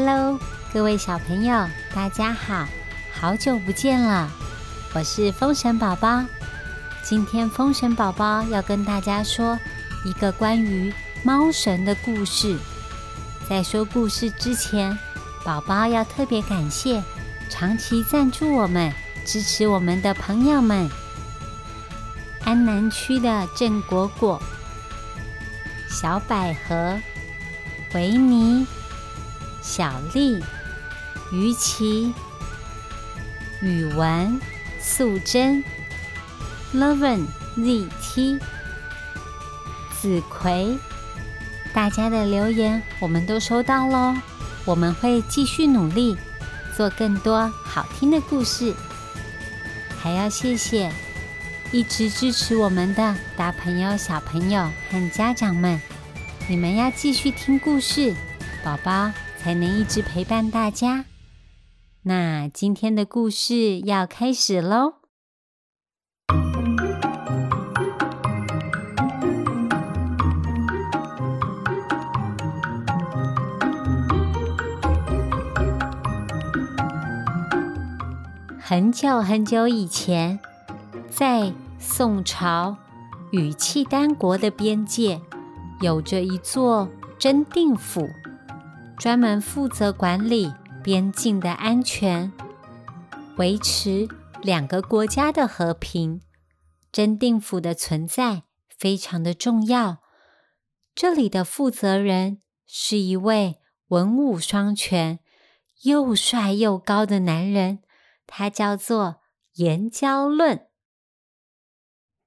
Hello，各位小朋友，大家好，好久不见了，我是风神宝宝。今天风神宝宝要跟大家说一个关于猫神的故事。在说故事之前，宝宝要特别感谢长期赞助我们、支持我们的朋友们：安南区的郑果果、小百合、维尼。小丽、于琪、语文、素贞、Loven、ZT、子葵，大家的留言我们都收到喽。我们会继续努力，做更多好听的故事。还要谢谢一直支持我们的大朋友、小朋友和家长们，你们要继续听故事，宝宝。才能一直陪伴大家。那今天的故事要开始喽。很久很久以前，在宋朝与契丹国的边界，有着一座真定府。专门负责管理边境的安全，维持两个国家的和平。真定府的存在非常的重要。这里的负责人是一位文武双全、又帅又高的男人，他叫做颜交论。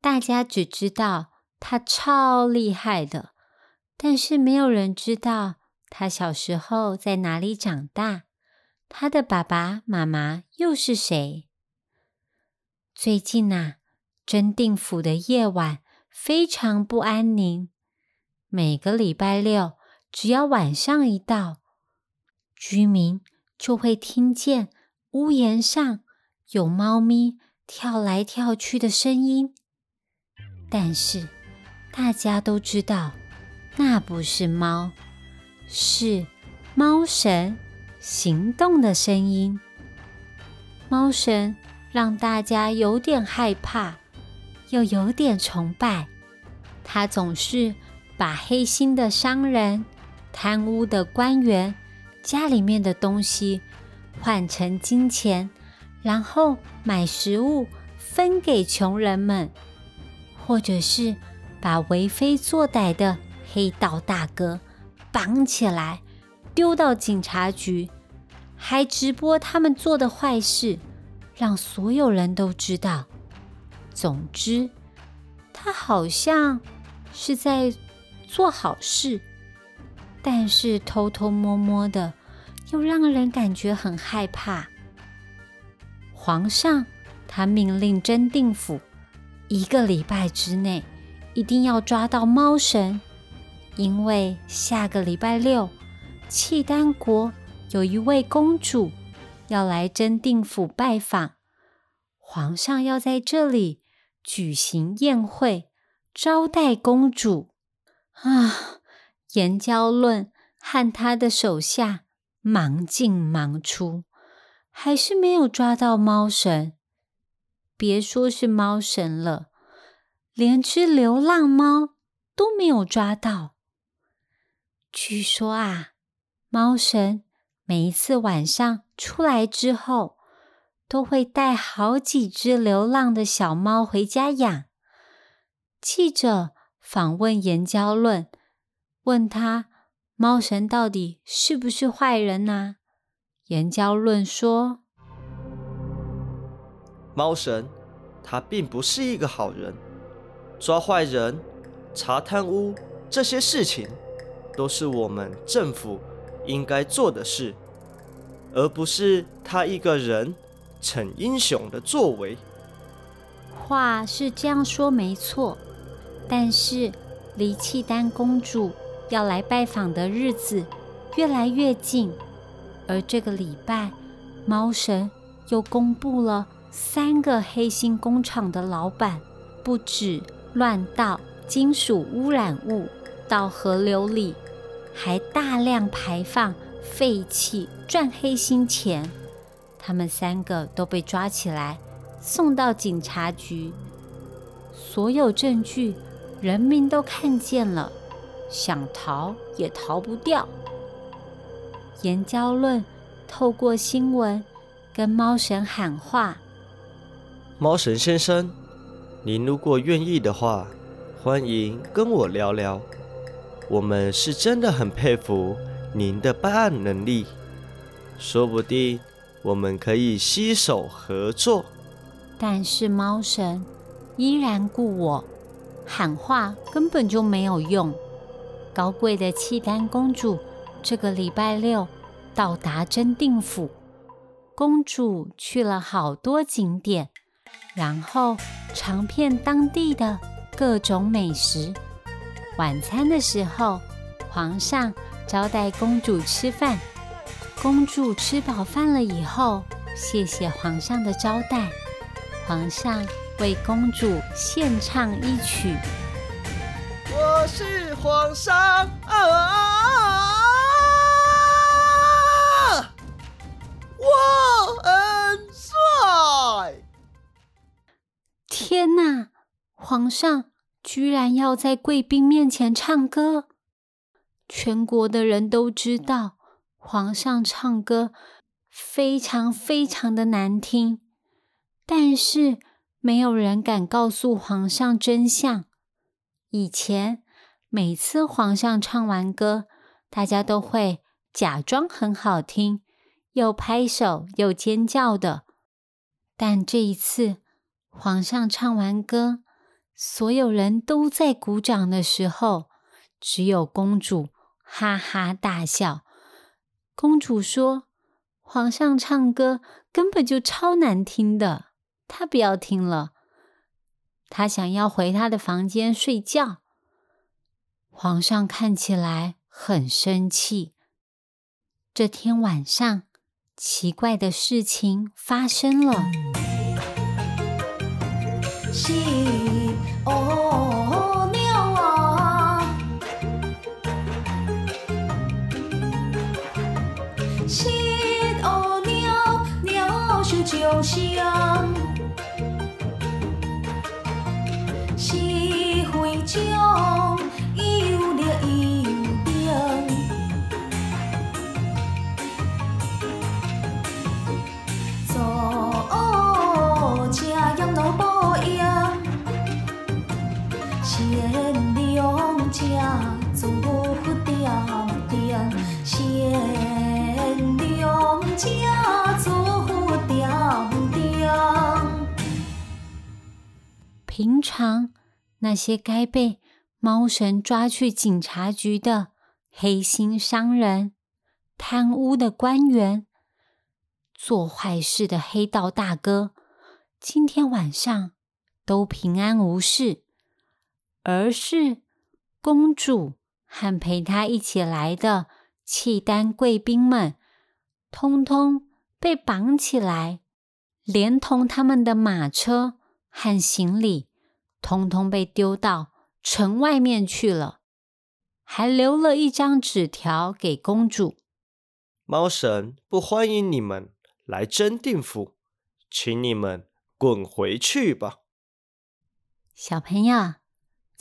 大家只知道他超厉害的，但是没有人知道。他小时候在哪里长大？他的爸爸妈妈又是谁？最近呐，真定府的夜晚非常不安宁。每个礼拜六，只要晚上一到，居民就会听见屋檐上有猫咪跳来跳去的声音。但是大家都知道，那不是猫。是猫神行动的声音。猫神让大家有点害怕，又有点崇拜。他总是把黑心的商人、贪污的官员家里面的东西换成金钱，然后买食物分给穷人们，或者是把为非作歹的黑道大哥。绑起来，丢到警察局，还直播他们做的坏事，让所有人都知道。总之，他好像是在做好事，但是偷偷摸摸的，又让人感觉很害怕。皇上他命令真定府，一个礼拜之内一定要抓到猫神。因为下个礼拜六，契丹国有一位公主要来真定府拜访，皇上要在这里举行宴会招待公主。啊，颜娇论和他的手下忙进忙出，还是没有抓到猫神。别说是猫神了，连只流浪猫都没有抓到。据说啊，猫神每一次晚上出来之后，都会带好几只流浪的小猫回家养。记者访问颜娇论，问他猫神到底是不是坏人呢？颜娇论说：“猫神他并不是一个好人，抓坏人、查贪污这些事情。”都是我们政府应该做的事，而不是他一个人逞英雄的作为。话是这样说没错，但是离契丹公主要来拜访的日子越来越近，而这个礼拜，猫神又公布了三个黑心工厂的老板不止乱倒金属污染物到河流里。还大量排放废弃赚黑心钱。他们三个都被抓起来，送到警察局。所有证据，人民都看见了，想逃也逃不掉。岩礁论透过新闻跟猫神喊话：“猫神先生，您如果愿意的话，欢迎跟我聊聊。我们是真的很佩服您的办案能力，说不定……”我们可以携手合作，但是猫神依然故我，喊话根本就没有用。高贵的契丹公主这个礼拜六到达真定府，公主去了好多景点，然后尝遍当地的各种美食。晚餐的时候，皇上招待公主吃饭。公主吃饱饭了以后，谢谢皇上的招待。皇上为公主献唱一曲：“我是皇上啊，我很帅。”天哪！皇上居然要在贵宾面前唱歌，全国的人都知道。皇上唱歌非常非常的难听，但是没有人敢告诉皇上真相。以前每次皇上唱完歌，大家都会假装很好听，又拍手又尖叫的。但这一次，皇上唱完歌，所有人都在鼓掌的时候，只有公主哈哈大笑。公主说：“皇上唱歌根本就超难听的，她不要听了。她想要回她的房间睡觉。”皇上看起来很生气。这天晚上，奇怪的事情发生了。小鸟啊，小鸟鸟声就像平常那些该被猫神抓去警察局的黑心商人、贪污的官员、做坏事的黑道大哥，今天晚上都平安无事，而是公主和陪她一起来的契丹贵宾们，通通被绑起来，连同他们的马车。和行李通通被丢到城外面去了，还留了一张纸条给公主：“猫神不欢迎你们来真定府，请你们滚回去吧。”小朋友，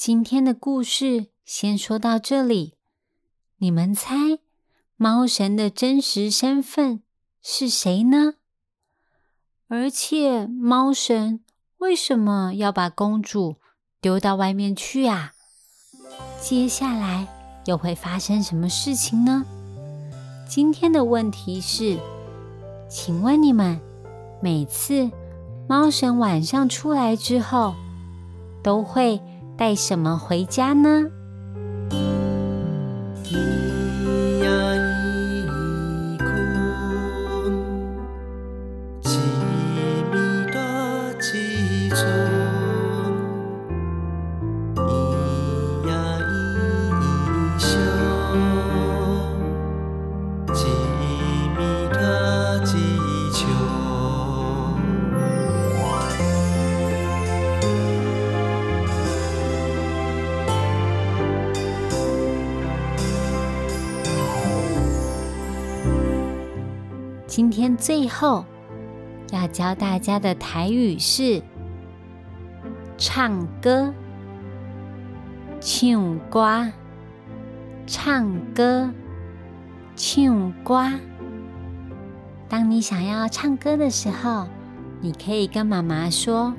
今天的故事先说到这里。你们猜猫神的真实身份是谁呢？而且猫神。为什么要把公主丢到外面去啊？接下来又会发生什么事情呢？今天的问题是，请问你们每次猫神晚上出来之后，都会带什么回家呢？今天最后要教大家的台语是唱歌，唱歌，唱歌，唱歌。当你想要唱歌的时候，你可以跟妈妈说：“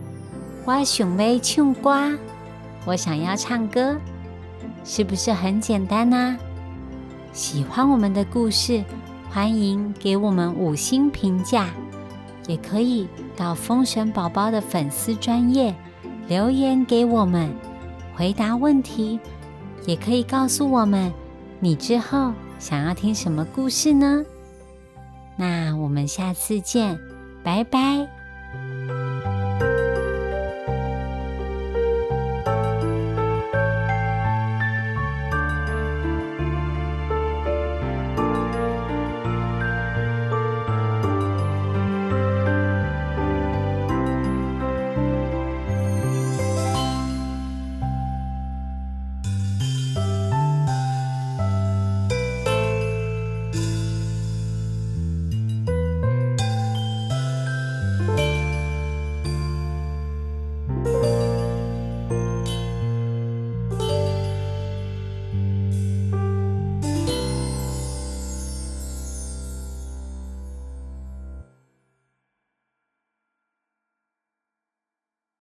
我想要唱歌，我想要唱歌。”是不是很简单呢？喜欢我们的故事，欢迎给我们五星评价，也可以到风神宝宝的粉丝专业留言给我们，回答问题，也可以告诉我们你之后想要听什么故事呢？那我们下次见，拜拜。